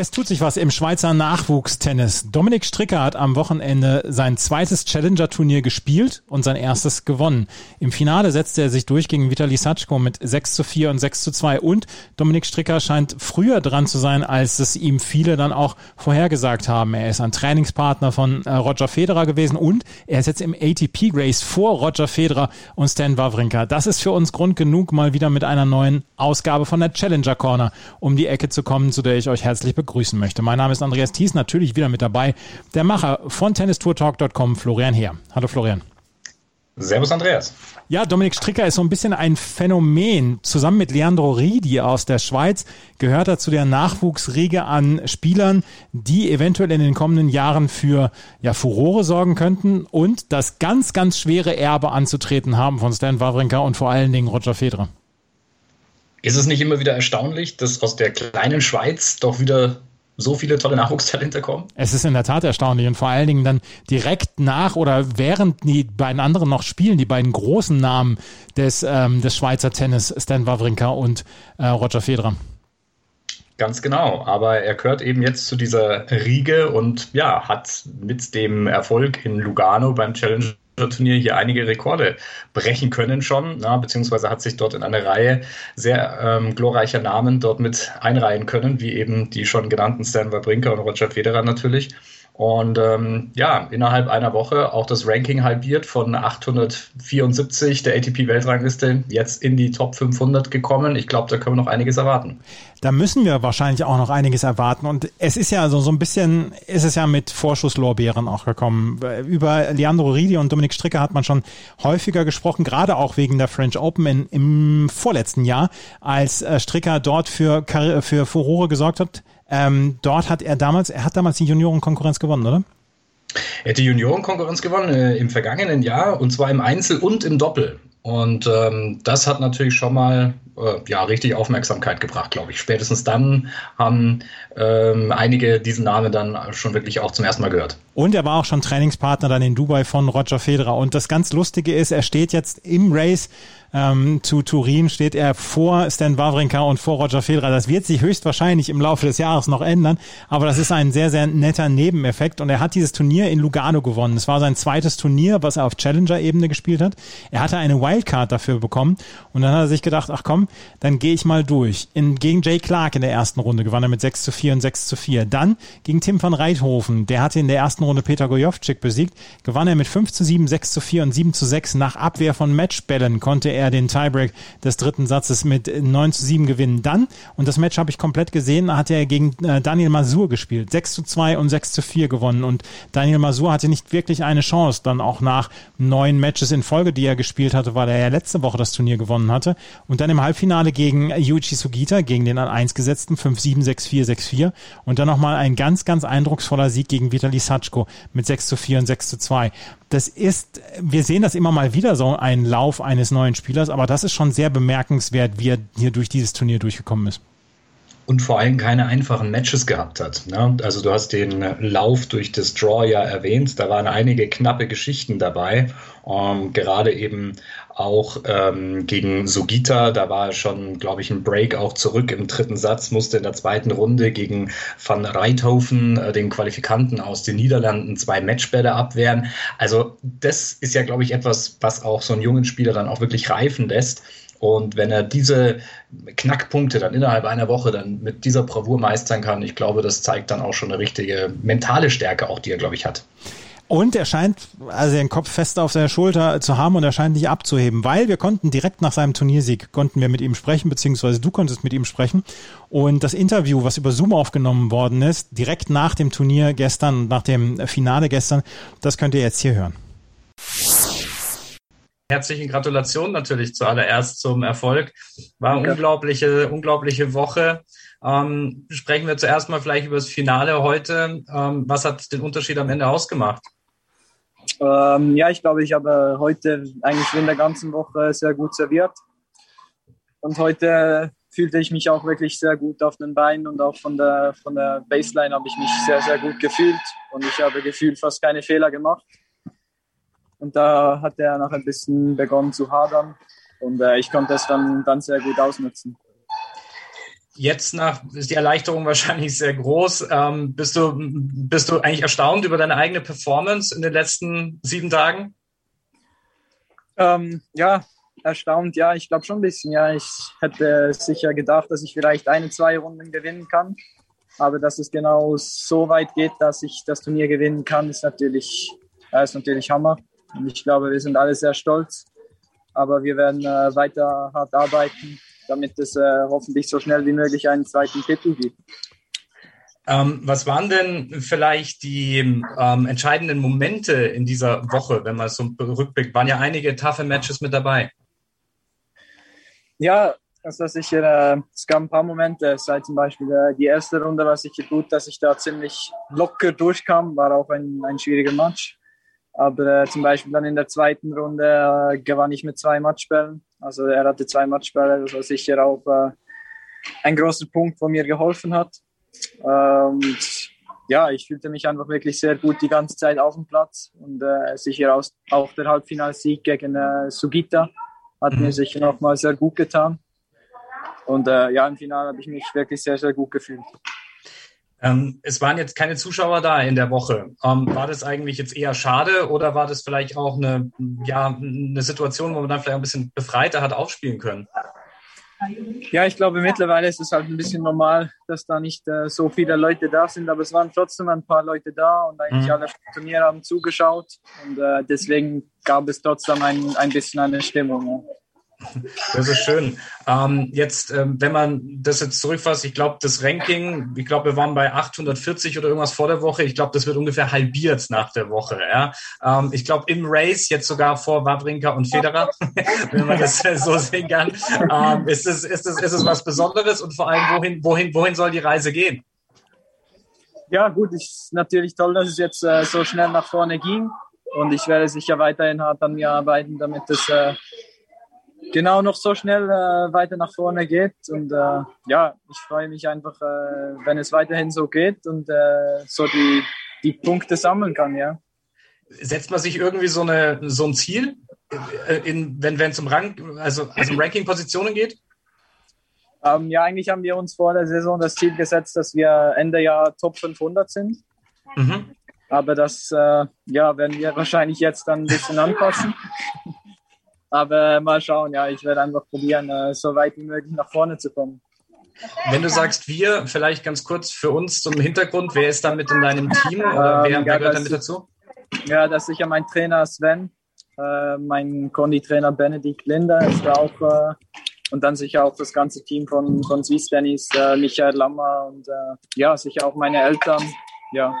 Es tut sich was im Schweizer Nachwuchstennis. Dominik Stricker hat am Wochenende sein zweites Challenger-Turnier gespielt und sein erstes gewonnen. Im Finale setzte er sich durch gegen Vitali Satschko mit 6 zu 4 und 6 zu 2 und Dominik Stricker scheint früher dran zu sein, als es ihm viele dann auch vorhergesagt haben. Er ist ein Trainingspartner von äh, Roger Federer gewesen und er ist jetzt im ATP Grace vor Roger Federer und Stan Wawrinka. Das ist für uns Grund genug, mal wieder mit einer neuen Ausgabe von der Challenger Corner um die Ecke zu kommen, zu der ich euch herzlich begrüße begrüßen möchte. Mein Name ist Andreas Thies, natürlich wieder mit dabei, der Macher von tennistourtalk.com, Florian Heer. Hallo Florian. Servus Andreas. Ja, Dominik Stricker ist so ein bisschen ein Phänomen. Zusammen mit Leandro Ridi aus der Schweiz gehört er zu der Nachwuchsriege an Spielern, die eventuell in den kommenden Jahren für ja, Furore sorgen könnten und das ganz, ganz schwere Erbe anzutreten haben von Stan Wawrinka und vor allen Dingen Roger Federer. Ist es nicht immer wieder erstaunlich, dass aus der kleinen Schweiz doch wieder so viele tolle Nachwuchstalente kommen? Es ist in der Tat erstaunlich und vor allen Dingen dann direkt nach oder während die beiden anderen noch spielen, die beiden großen Namen des, ähm, des Schweizer Tennis, Stan Wawrinka und äh, Roger Federer. Ganz genau, aber er gehört eben jetzt zu dieser Riege und ja, hat mit dem Erfolg in Lugano beim Challenge Turnier hier einige Rekorde brechen können schon, na, beziehungsweise hat sich dort in eine Reihe sehr ähm, glorreicher Namen dort mit einreihen können, wie eben die schon genannten Stan Wawrinka und Roger Federer natürlich. Und ähm, ja, innerhalb einer Woche auch das Ranking halbiert von 874 der ATP-Weltrangliste jetzt in die Top 500 gekommen. Ich glaube, da können wir noch einiges erwarten. Da müssen wir wahrscheinlich auch noch einiges erwarten. Und es ist ja so, so ein bisschen, ist es ja mit Vorschusslorbeeren auch gekommen. Über Leandro Ridi und Dominik Stricker hat man schon häufiger gesprochen, gerade auch wegen der French Open in, im vorletzten Jahr, als äh, Stricker dort für, für Furore gesorgt hat ähm, dort hat er damals, er hat damals die Juniorenkonkurrenz gewonnen, oder? Er hat die Juniorenkonkurrenz gewonnen äh, im vergangenen Jahr und zwar im Einzel und im Doppel. Und ähm, das hat natürlich schon mal äh, ja, richtig Aufmerksamkeit gebracht, glaube ich. Spätestens dann haben ähm, einige diesen Namen dann schon wirklich auch zum ersten Mal gehört. Und er war auch schon Trainingspartner dann in Dubai von Roger Federer. Und das ganz Lustige ist, er steht jetzt im Race ähm, zu Turin, steht er vor Stan Wawrinka und vor Roger Federer. Das wird sich höchstwahrscheinlich im Laufe des Jahres noch ändern, aber das ist ein sehr, sehr netter Nebeneffekt. Und er hat dieses Turnier in Lugano gewonnen. Es war sein zweites Turnier, was er auf Challenger-Ebene gespielt hat. Er hatte eine Wildcard dafür bekommen und dann hat er sich gedacht, ach komm, dann gehe ich mal durch. In, gegen Jay Clark in der ersten Runde gewann er mit 6 zu 4 und 6 zu 4. Dann gegen Tim van Reithofen, der hatte in der ersten Runde Peter Gojovcik besiegt, gewann er mit 5 zu 7, 6 zu 4 und 7 zu 6. Nach Abwehr von Matchbällen konnte er den Tiebreak des dritten Satzes mit 9 zu 7 gewinnen. Dann, und das Match habe ich komplett gesehen, hat er gegen äh, Daniel Masur gespielt. 6 zu 2 und 6 zu 4 gewonnen. Und Daniel Masur hatte nicht wirklich eine Chance, dann auch nach neun Matches in Folge, die er gespielt hatte, weil er ja letzte Woche das Turnier gewonnen hatte. Und dann im Halbfinale gegen Yuichi Sugita, gegen den an 1 gesetzten 5-7, 6-4, 6-4. Und dann nochmal ein ganz, ganz eindrucksvoller Sieg gegen Vitali Satschko mit 6 zu 4 und 6 zu 2. Das ist, wir sehen das immer mal wieder so, ein Lauf eines neuen Spielers, aber das ist schon sehr bemerkenswert, wie er hier durch dieses Turnier durchgekommen ist und vor allem keine einfachen Matches gehabt hat. Ne? Also du hast den Lauf durch das Draw ja erwähnt, da waren einige knappe Geschichten dabei. Ähm, gerade eben auch ähm, gegen Sugita, da war schon, glaube ich, ein Break auch zurück im dritten Satz, musste in der zweiten Runde gegen Van Reithofen, äh, den Qualifikanten aus den Niederlanden, zwei Matchbälle abwehren. Also das ist ja, glaube ich, etwas, was auch so einen jungen Spieler dann auch wirklich reifen lässt. Und wenn er diese Knackpunkte dann innerhalb einer Woche dann mit dieser Bravour meistern kann, ich glaube, das zeigt dann auch schon eine richtige mentale Stärke, auch die er, glaube ich, hat. Und er scheint also den Kopf fest auf seiner Schulter zu haben und er scheint nicht abzuheben, weil wir konnten direkt nach seinem Turniersieg, konnten wir mit ihm sprechen, beziehungsweise du konntest mit ihm sprechen. Und das Interview, was über Zoom aufgenommen worden ist, direkt nach dem Turnier gestern, nach dem Finale gestern, das könnt ihr jetzt hier hören. Herzliche Gratulation natürlich zuallererst zum Erfolg. War eine unglaubliche, unglaubliche Woche. Ähm, sprechen wir zuerst mal vielleicht über das Finale heute. Ähm, was hat den Unterschied am Ende ausgemacht? Ähm, ja, ich glaube, ich habe heute eigentlich in der ganzen Woche sehr gut serviert. Und heute fühlte ich mich auch wirklich sehr gut auf den Beinen und auch von der, von der Baseline habe ich mich sehr, sehr gut gefühlt und ich habe gefühlt fast keine Fehler gemacht. Und da hat er noch ein bisschen begonnen zu hadern und äh, ich konnte es dann, dann sehr gut ausnutzen. Jetzt nach ist die Erleichterung wahrscheinlich sehr groß. Ähm, bist, du, bist du eigentlich erstaunt über deine eigene Performance in den letzten sieben Tagen? Ähm, ja, erstaunt, ja, ich glaube schon ein bisschen. Ja, ich hätte sicher gedacht, dass ich vielleicht eine, zwei Runden gewinnen kann. Aber dass es genau so weit geht, dass ich das Turnier gewinnen kann, ist natürlich, ist natürlich Hammer. Und ich glaube, wir sind alle sehr stolz. Aber wir werden äh, weiter hart arbeiten, damit es äh, hoffentlich so schnell wie möglich einen zweiten Titel gibt. Ähm, was waren denn vielleicht die ähm, entscheidenden Momente in dieser Woche, wenn man so rückblickt? Waren ja einige taffe Matches mit dabei. Ja, also sicher, äh, es gab ein paar Momente, seit zum Beispiel äh, die erste Runde war sicher gut, dass ich da ziemlich locker durchkam, war auch ein, ein schwieriger Match. Aber äh, zum Beispiel dann in der zweiten Runde äh, gewann ich mit zwei Matchbällen. Also er hatte zwei Matchbälle, das war sicher auch äh, ein großer Punkt, wo mir geholfen hat. Und ja, ich fühlte mich einfach wirklich sehr gut die ganze Zeit auf dem Platz und äh, sicher aus, auch der Halbfinalsieg gegen äh, Sugita hat mhm. mir sicher nochmal sehr gut getan. Und äh, ja, im Finale habe ich mich wirklich sehr, sehr gut gefühlt. Ähm, es waren jetzt keine Zuschauer da in der Woche. Ähm, war das eigentlich jetzt eher schade oder war das vielleicht auch eine, ja, eine Situation, wo man dann vielleicht ein bisschen befreiter hat aufspielen können? Ja, ich glaube, mittlerweile ist es halt ein bisschen normal, dass da nicht äh, so viele Leute da sind, aber es waren trotzdem ein paar Leute da und eigentlich mhm. alle Turniere haben zugeschaut und äh, deswegen gab es trotzdem ein, ein bisschen eine Stimmung. Ja. Das ist schön. Ähm, jetzt, ähm, wenn man das jetzt zurückfasst, ich glaube, das Ranking, ich glaube, wir waren bei 840 oder irgendwas vor der Woche. Ich glaube, das wird ungefähr halbiert nach der Woche. Ja? Ähm, ich glaube, im Race jetzt sogar vor Wawrinka und Federer, wenn man das so sehen kann. Ähm, ist, es, ist, es, ist es was Besonderes und vor allem, wohin, wohin, wohin soll die Reise gehen? Ja, gut, ist natürlich toll, dass es jetzt äh, so schnell nach vorne ging. Und ich werde sicher weiterhin hart an mir arbeiten, damit es äh, genau noch so schnell äh, weiter nach vorne geht. Und äh, ja, ich freue mich einfach, äh, wenn es weiterhin so geht und äh, so die, die Punkte sammeln kann, ja. Setzt man sich irgendwie so, eine, so ein Ziel, äh, in, wenn es um Rank, also, also um Ranking-Positionen geht? Ähm, ja, eigentlich haben wir uns vor der Saison das Ziel gesetzt, dass wir Ende Jahr Top 500 sind. Mhm. Aber das äh, ja, werden wir wahrscheinlich jetzt dann ein bisschen anpassen. Aber mal schauen, ja, ich werde einfach probieren, äh, so weit wie möglich nach vorne zu kommen. Wenn du sagst wir, vielleicht ganz kurz für uns zum Hintergrund, wer ist da mit in deinem Team oder wer, ähm, wer gehört da mit dazu? Ja, das ist sicher mein Trainer Sven, äh, mein Kondi-Trainer Benedikt Linder ist da auch äh, und dann sicher auch das ganze Team von, von Swiss Tennis, äh, Michael Lammer und äh, ja, sicher auch meine Eltern, ja.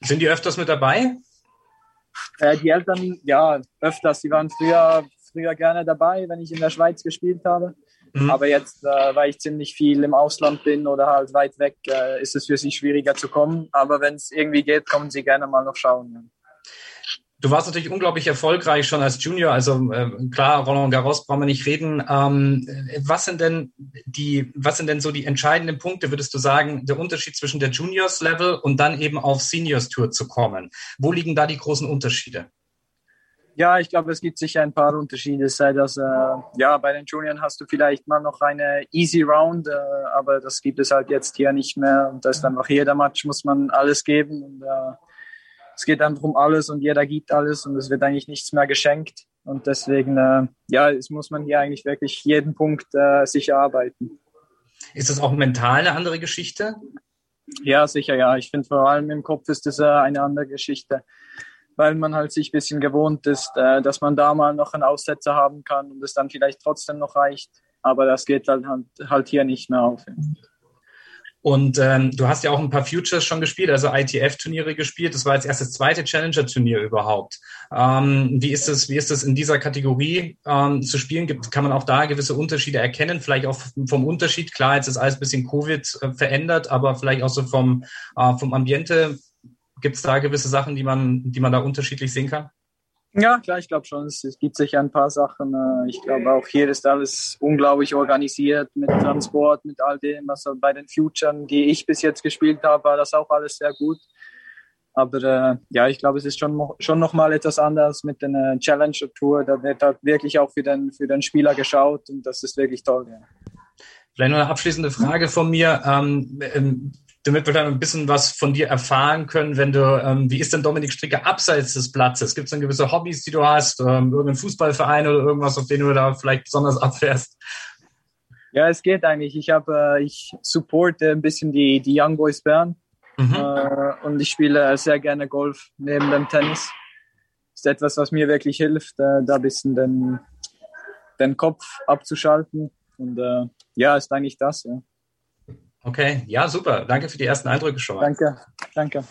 Sind die öfters mit dabei? Äh, die Eltern, ja, öfters. Die waren früher, früher gerne dabei, wenn ich in der Schweiz gespielt habe. Mhm. Aber jetzt, äh, weil ich ziemlich viel im Ausland bin oder halt weit weg, äh, ist es für sie schwieriger zu kommen. Aber wenn es irgendwie geht, kommen sie gerne mal noch schauen. Du warst natürlich unglaublich erfolgreich schon als Junior. Also äh, klar, Roland Garros brauchen wir nicht reden. Ähm, was sind denn die, was sind denn so die entscheidenden Punkte, würdest du sagen, der Unterschied zwischen der Juniors Level und dann eben auf Seniors Tour zu kommen? Wo liegen da die großen Unterschiede? Ja, ich glaube, es gibt sicher ein paar Unterschiede. Sei das, äh, ja, bei den Junioren hast du vielleicht mal noch eine Easy Round, äh, aber das gibt es halt jetzt hier nicht mehr. Und das ist einfach jeder Match muss man alles geben. Und äh, es geht einfach um alles und jeder gibt alles und es wird eigentlich nichts mehr geschenkt. Und deswegen, äh, ja, es muss man hier eigentlich wirklich jeden Punkt äh, sich erarbeiten. Ist das auch mental eine andere Geschichte? Ja, sicher, ja. Ich finde vor allem im Kopf ist das äh, eine andere Geschichte, weil man halt sich ein bisschen gewohnt ist, äh, dass man da mal noch einen Aussetzer haben kann und es dann vielleicht trotzdem noch reicht. Aber das geht halt, halt hier nicht mehr auf. Und ähm, du hast ja auch ein paar Futures schon gespielt, also ITF-Turniere gespielt. Das war jetzt erst das zweite Challenger-Turnier überhaupt. Ähm, wie ist es, wie ist es in dieser Kategorie ähm, zu spielen? Gibt, kann man auch da gewisse Unterschiede erkennen? Vielleicht auch vom Unterschied. Klar, jetzt ist alles ein bisschen Covid äh, verändert, aber vielleicht auch so vom, äh, vom Ambiente. Gibt es da gewisse Sachen, die man, die man da unterschiedlich sehen kann? Ja, klar, ich glaube schon. Es, es, gibt sicher ein paar Sachen. Äh, ich glaube auch hier ist alles unglaublich organisiert mit Transport, mit all dem. Also bei den Futuren, die ich bis jetzt gespielt habe, war das auch alles sehr gut. Aber äh, ja, ich glaube, es ist schon, schon nochmal etwas anders mit der äh, Challenger Tour. Da wird halt wirklich auch für den, für den Spieler geschaut und das ist wirklich toll. Ja. Vielleicht noch eine abschließende Frage von mir. Ähm, ähm, damit wir dann ein bisschen was von dir erfahren können, wenn du, ähm, wie ist denn Dominik Stricker abseits des Platzes? Gibt es dann gewisse Hobbys, die du hast, ähm, irgendeinen Fußballverein oder irgendwas, auf den du da vielleicht besonders abfährst? Ja, es geht eigentlich. Ich habe, äh, ich supporte ein bisschen die, die Young Boys Bern mhm. äh, und ich spiele sehr gerne Golf neben dem Tennis. Ist etwas, was mir wirklich hilft, äh, da ein bisschen den, den Kopf abzuschalten. Und äh, ja, ist eigentlich das, ja. Okay, ja, super. Danke für die ersten Eindrücke schon mal. Danke, danke.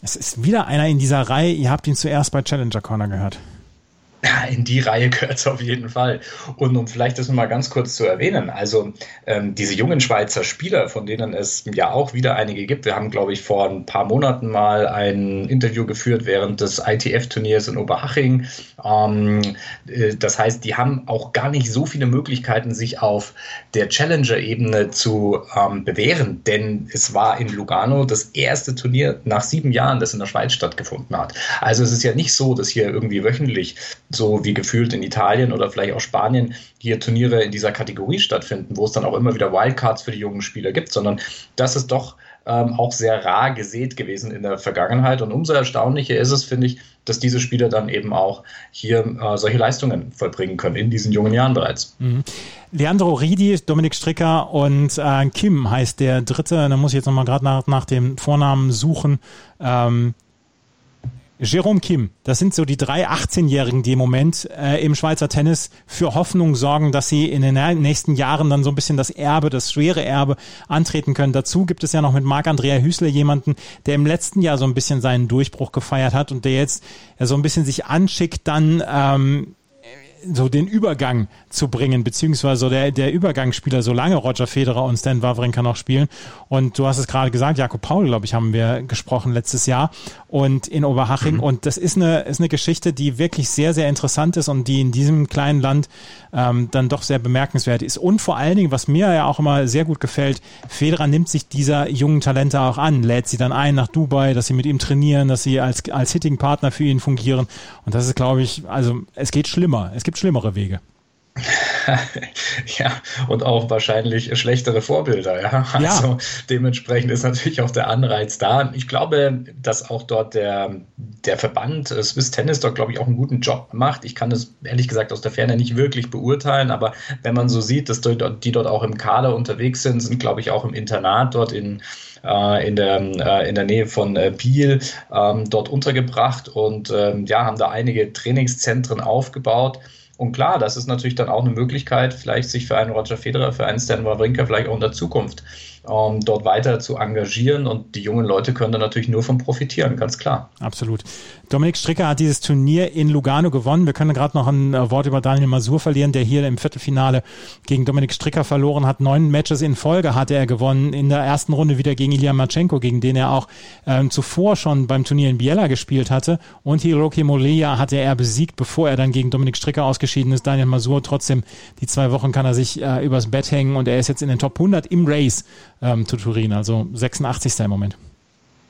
Es ist wieder einer in dieser Reihe. Ihr habt ihn zuerst bei Challenger Corner gehört. In die Reihe gehört es auf jeden Fall. Und um vielleicht das mal ganz kurz zu erwähnen, also ähm, diese jungen Schweizer Spieler, von denen es ja auch wieder einige gibt. Wir haben, glaube ich, vor ein paar Monaten mal ein Interview geführt während des ITF-Turniers in Oberhaching. Ähm, äh, das heißt, die haben auch gar nicht so viele Möglichkeiten, sich auf der Challenger-Ebene zu ähm, bewähren, denn es war in Lugano das erste Turnier nach sieben Jahren, das in der Schweiz stattgefunden hat. Also es ist ja nicht so, dass hier irgendwie wöchentlich so wie gefühlt in Italien oder vielleicht auch Spanien hier Turniere in dieser Kategorie stattfinden, wo es dann auch immer wieder Wildcards für die jungen Spieler gibt, sondern das ist doch ähm, auch sehr rar gesät gewesen in der Vergangenheit. Und umso erstaunlicher ist es, finde ich, dass diese Spieler dann eben auch hier äh, solche Leistungen vollbringen können, in diesen jungen Jahren bereits. Mhm. Leandro Ridi, Dominik Stricker und äh, Kim heißt der dritte. Da muss ich jetzt nochmal gerade nach, nach dem Vornamen suchen. Ähm, Jerome Kim, das sind so die drei 18-Jährigen, die im Moment äh, im Schweizer Tennis für Hoffnung sorgen, dass sie in den nächsten Jahren dann so ein bisschen das Erbe, das schwere Erbe antreten können. Dazu gibt es ja noch mit Marc-Andrea Hüsler jemanden, der im letzten Jahr so ein bisschen seinen Durchbruch gefeiert hat und der jetzt ja, so ein bisschen sich anschickt, dann ähm, so den Übergang zu bringen, beziehungsweise der, der Übergangsspieler, solange Roger Federer und Stan Wawrinka noch spielen. Und du hast es gerade gesagt, Jakob Paul, glaube ich, haben wir gesprochen letztes Jahr und in Oberhaching. Mhm. Und das ist eine, ist eine Geschichte, die wirklich sehr, sehr interessant ist und die in diesem kleinen Land ähm, dann doch sehr bemerkenswert ist. Und vor allen Dingen, was mir ja auch immer sehr gut gefällt, Federer nimmt sich dieser jungen Talente auch an, lädt sie dann ein nach Dubai, dass sie mit ihm trainieren, dass sie als, als Hitting-Partner für ihn fungieren. Und das ist, glaube ich, also es geht schlimmer. Es gibt schlimmere Wege. ja, und auch wahrscheinlich schlechtere Vorbilder, ja. Also ja. dementsprechend ist natürlich auch der Anreiz da. Ich glaube, dass auch dort der, der Verband äh, Swiss Tennis dort, glaube ich, auch einen guten Job macht. Ich kann das ehrlich gesagt aus der Ferne nicht wirklich beurteilen, aber wenn man so sieht, dass die dort, die dort auch im Kader unterwegs sind, sind, glaube ich, auch im Internat dort in, äh, in, der, äh, in der Nähe von Biel ähm, dort untergebracht und ähm, ja, haben da einige Trainingszentren aufgebaut. Und klar, das ist natürlich dann auch eine Möglichkeit, vielleicht sich für einen Roger Federer, für einen Stan Wawrinka vielleicht auch in der Zukunft ähm, dort weiter zu engagieren. Und die jungen Leute können da natürlich nur von profitieren, ganz klar. Absolut. Dominik Stricker hat dieses Turnier in Lugano gewonnen. Wir können gerade noch ein äh, Wort über Daniel Masur verlieren, der hier im Viertelfinale gegen Dominik Stricker verloren hat. Neun Matches in Folge hatte er gewonnen. In der ersten Runde wieder gegen Ilya Matschenko, gegen den er auch ähm, zuvor schon beim Turnier in Biella gespielt hatte. Und Hiroki Moleya hatte er besiegt, bevor er dann gegen Dominik Stricker ausgeschieden ist. Daniel Masur trotzdem, die zwei Wochen kann er sich äh, übers Bett hängen und er ist jetzt in den Top 100 im Race ähm, zu Turin, also 86. im Moment.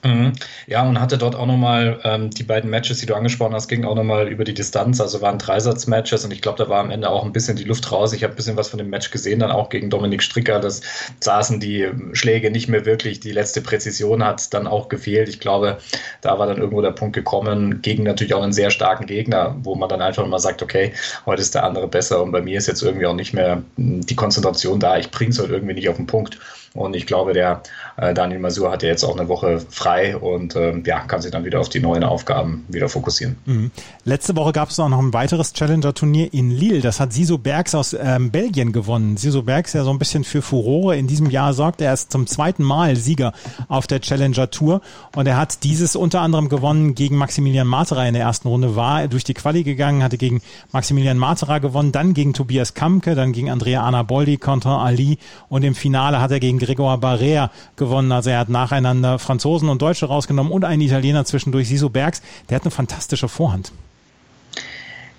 Mhm. Ja, und hatte dort auch nochmal ähm, die beiden Matches, die du angesprochen hast, gingen auch nochmal über die Distanz. Also waren Dreisatz-Matches und ich glaube, da war am Ende auch ein bisschen die Luft raus. Ich habe ein bisschen was von dem Match gesehen, dann auch gegen Dominik Stricker. Das saßen die Schläge nicht mehr wirklich. Die letzte Präzision hat dann auch gefehlt. Ich glaube, da war dann irgendwo der Punkt gekommen, gegen natürlich auch einen sehr starken Gegner, wo man dann einfach mal sagt, okay, heute ist der andere besser und bei mir ist jetzt irgendwie auch nicht mehr die Konzentration da. Ich bringe es halt irgendwie nicht auf den Punkt. Und ich glaube, der äh, Daniel Masur hat ja jetzt auch eine Woche frei und ähm, ja, kann sich dann wieder auf die neuen Aufgaben wieder fokussieren. Mhm. Letzte Woche gab es auch noch ein weiteres Challenger-Turnier in Lille. Das hat Siso Bergs aus ähm, Belgien gewonnen. Siso Bergs ja so ein bisschen für Furore in diesem Jahr sorgt. Er ist zum zweiten Mal Sieger auf der Challenger-Tour und er hat dieses unter anderem gewonnen gegen Maximilian Matera in der ersten Runde. War durch die Quali gegangen, hatte gegen Maximilian Matera gewonnen, dann gegen Tobias Kamke, dann gegen Andrea Anaboldi, Quentin Ali und im Finale hat er gegen Gregor Barrea gewonnen. Also er hat nacheinander Franzosen und Deutsche rausgenommen und einen Italiener zwischendurch, Siso Bergs. Der hat eine fantastische Vorhand.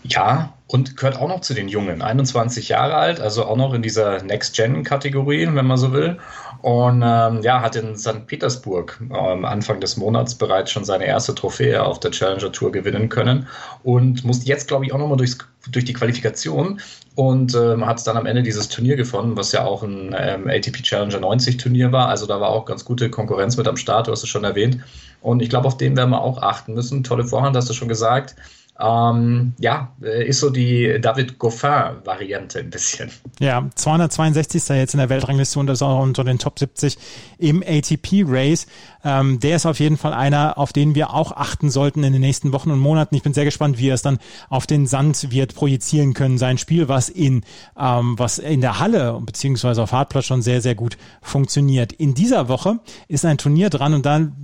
Ja, und gehört auch noch zu den Jungen. 21 Jahre alt, also auch noch in dieser Next-Gen-Kategorie, wenn man so will. Und ähm, ja, hat in St. Petersburg ähm, Anfang des Monats bereits schon seine erste Trophäe auf der Challenger Tour gewinnen können und musste jetzt, glaube ich, auch nochmal durch die Qualifikation und ähm, hat dann am Ende dieses Turnier gewonnen, was ja auch ein ähm, ATP Challenger 90 Turnier war. Also da war auch ganz gute Konkurrenz mit am Start, du hast es schon erwähnt. Und ich glaube, auf den werden wir auch achten müssen. Tolle Vorhand, hast du schon gesagt. Ähm, ja, äh, ist so die David Goffin-Variante ein bisschen. Ja, 262. jetzt in der Weltrangliste und ist auch unter den Top 70 im ATP-Race. Ähm, der ist auf jeden Fall einer, auf den wir auch achten sollten in den nächsten Wochen und Monaten. Ich bin sehr gespannt, wie er es dann auf den Sand wird projizieren können. Sein Spiel, was in, ähm, was in der Halle beziehungsweise auf Hartplatz schon sehr, sehr gut funktioniert. In dieser Woche ist ein Turnier dran und dann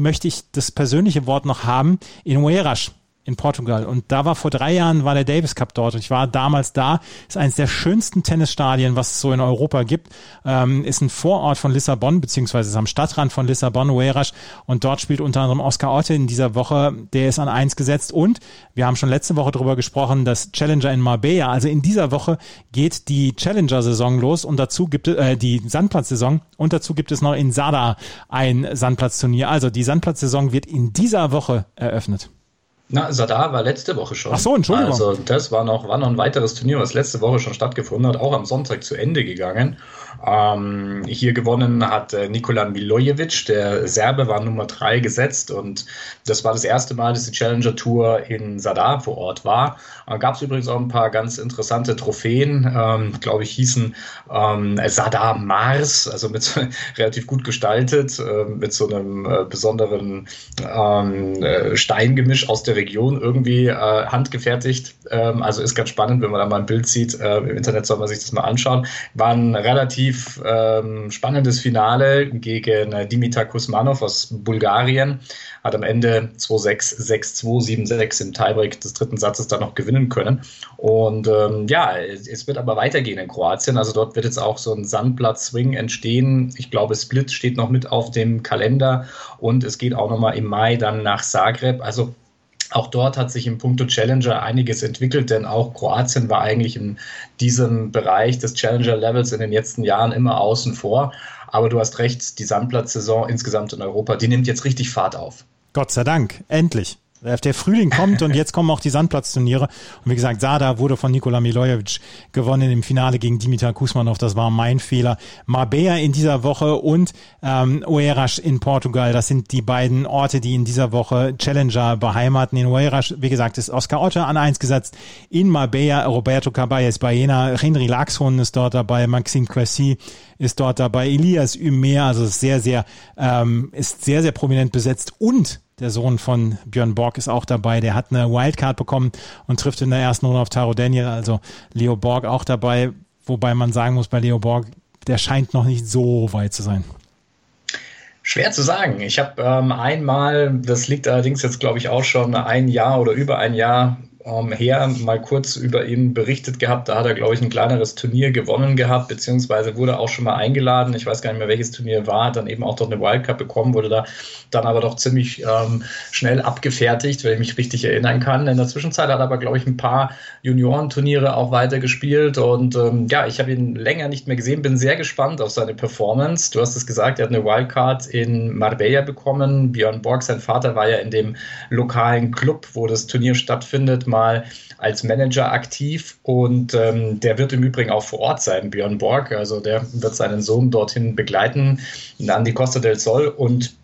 möchte ich das persönliche Wort noch haben in Uerasch in Portugal. Und da war vor drei Jahren war der Davis Cup dort. Und ich war damals da. Ist eines der schönsten Tennisstadien, was es so in Europa gibt. Ähm, ist ein Vorort von Lissabon, beziehungsweise ist am Stadtrand von Lissabon, Uerasch. Und dort spielt unter anderem Oscar Otte in dieser Woche. Der ist an eins gesetzt. Und wir haben schon letzte Woche darüber gesprochen, dass Challenger in Marbella, also in dieser Woche geht die Challenger-Saison los und dazu gibt es, äh, die Sandplatzsaison. Und dazu gibt es noch in Sada ein Sandplatzturnier. Also die Sandplatzsaison wird in dieser Woche eröffnet. Na, Sadar war letzte Woche schon. Ach so, Entschuldigung. Also das war noch, war noch ein weiteres Turnier, was letzte Woche schon stattgefunden hat, auch am Sonntag zu Ende gegangen. Ähm, hier gewonnen hat äh, Nikola Milojevic, der Serbe war Nummer drei gesetzt und das war das erste Mal, dass die Challenger Tour in Sadar vor Ort war. Äh, Gab es übrigens auch ein paar ganz interessante Trophäen, ähm, glaube ich, hießen ähm, Sadar Mars, also mit relativ gut gestaltet, äh, mit so einem äh, besonderen ähm, äh, Steingemisch aus der Region irgendwie äh, handgefertigt. Ähm, also ist ganz spannend, wenn man da mal ein Bild sieht. Im Internet soll man sich das mal anschauen. War ein relativ relativ ähm, spannendes Finale gegen äh, Dimitar Kusmanov aus Bulgarien. Hat am Ende 2-6, 6-2, 7-6 im Tiebreak des dritten Satzes dann noch gewinnen können. Und ähm, ja, es wird aber weitergehen in Kroatien. Also dort wird jetzt auch so ein Sandplatz-Swing entstehen. Ich glaube, Split steht noch mit auf dem Kalender und es geht auch nochmal im Mai dann nach Zagreb. Also auch dort hat sich im Punkto Challenger einiges entwickelt, denn auch Kroatien war eigentlich in diesem Bereich des Challenger-Levels in den letzten Jahren immer außen vor. Aber du hast recht, die Sandplatzsaison insgesamt in Europa, die nimmt jetzt richtig Fahrt auf. Gott sei Dank, endlich. Der Frühling kommt und jetzt kommen auch die Sandplatzturniere. Und wie gesagt, Sada wurde von Nikola Milojevic gewonnen im Finale gegen Dimitar Kusmanov. Das war mein Fehler. Marbella in dieser Woche und ähm, Oeiras in Portugal. Das sind die beiden Orte, die in dieser Woche Challenger beheimaten. In Oeiras, wie gesagt, ist Oscar Otte an eins gesetzt. In Marbella Roberto Caballes Baena. Henry Laxon ist dort dabei. Maxime Cressy ist dort dabei. Elias Ümer. Also sehr, sehr, ähm, ist sehr, sehr prominent besetzt. Und der Sohn von Björn Borg ist auch dabei. Der hat eine Wildcard bekommen und trifft in der ersten Runde auf Taro Daniel, also Leo Borg auch dabei. Wobei man sagen muss, bei Leo Borg, der scheint noch nicht so weit zu sein. Schwer zu sagen. Ich habe ähm, einmal, das liegt allerdings jetzt, glaube ich, auch schon ein Jahr oder über ein Jahr ähm, her mal kurz über ihn berichtet gehabt. Da hat er, glaube ich, ein kleineres Turnier gewonnen gehabt, beziehungsweise wurde auch schon mal eingeladen. Ich weiß gar nicht mehr, welches Turnier war, dann eben auch dort eine Wildcard bekommen, wurde da dann aber doch ziemlich ähm, schnell abgefertigt, wenn ich mich richtig erinnern kann. In der Zwischenzeit hat er aber, glaube ich, ein paar Juniorenturniere auch weitergespielt und ähm, ja, ich habe ihn länger nicht mehr gesehen, bin sehr gespannt auf seine Performance. Du hast es gesagt, er hat eine Wildcard in Marbella bekommen. Björn Borg, sein Vater, war ja in dem lokalen Club, wo das Turnier stattfindet, mal als Manager aktiv und ähm, der wird im Übrigen auch vor Ort sein, Björn Borg. Also der wird seinen Sohn dorthin begleiten, an die Costa del Sol und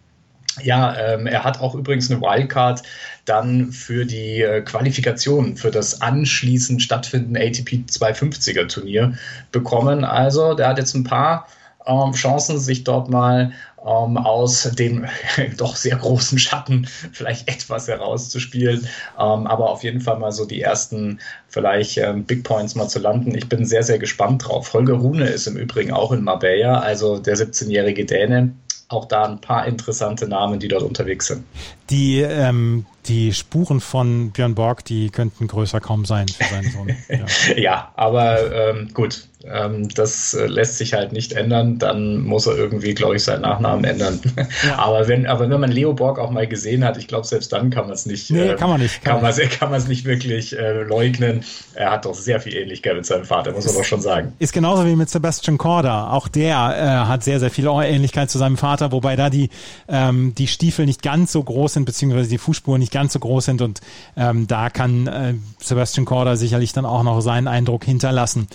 ja, ähm, er hat auch übrigens eine Wildcard dann für die äh, Qualifikation für das anschließend stattfindende ATP 250er Turnier bekommen. Also der hat jetzt ein paar ähm, Chancen, sich dort mal ähm, aus dem doch sehr großen Schatten vielleicht etwas herauszuspielen, ähm, aber auf jeden Fall mal so die ersten vielleicht ähm, Big Points mal zu landen. Ich bin sehr, sehr gespannt drauf. Holger Rune ist im Übrigen auch in Marbella, also der 17-jährige Däne, auch da ein paar interessante Namen, die dort unterwegs sind. Die, ähm, die Spuren von Björn Borg, die könnten größer kaum sein für seinen Sohn. Ja, ja aber ähm, gut, ähm, das äh, lässt sich halt nicht ändern, dann muss er irgendwie, glaube ich, seinen Nachnamen ändern. Ja. aber, wenn, aber wenn man Leo Borg auch mal gesehen hat, ich glaube, selbst dann kann man es nicht, nee, äh, kann man nicht, kann, kann man, kann es nicht wirklich äh, leugnen. Er hat doch sehr viel Ähnlichkeit mit seinem Vater, muss man doch schon sagen. Ist genauso wie mit Sebastian Korda. Auch der äh, hat sehr, sehr viel Ähnlichkeit zu seinem Vater, wobei da die, ähm, die Stiefel nicht ganz so groß sind, beziehungsweise die Fußspuren nicht ganz so groß sind und ähm, da kann äh, Sebastian Korda sicherlich dann auch noch seinen Eindruck hinterlassen.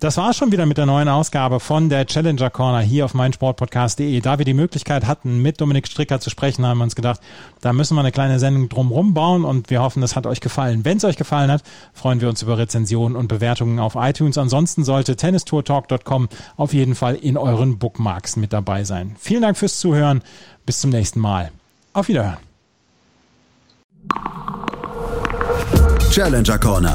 Das war schon wieder mit der neuen Ausgabe von der Challenger Corner hier auf meinsportpodcast.de. Da wir die Möglichkeit hatten, mit Dominik Stricker zu sprechen, haben wir uns gedacht, da müssen wir eine kleine Sendung drumherum bauen und wir hoffen, das hat euch gefallen. Wenn es euch gefallen hat, freuen wir uns über Rezensionen und Bewertungen auf iTunes. Ansonsten sollte tennistourtalk.com auf jeden Fall in euren Bookmarks mit dabei sein. Vielen Dank fürs Zuhören. Bis zum nächsten Mal. Auf Wiederhören. Challenger Corner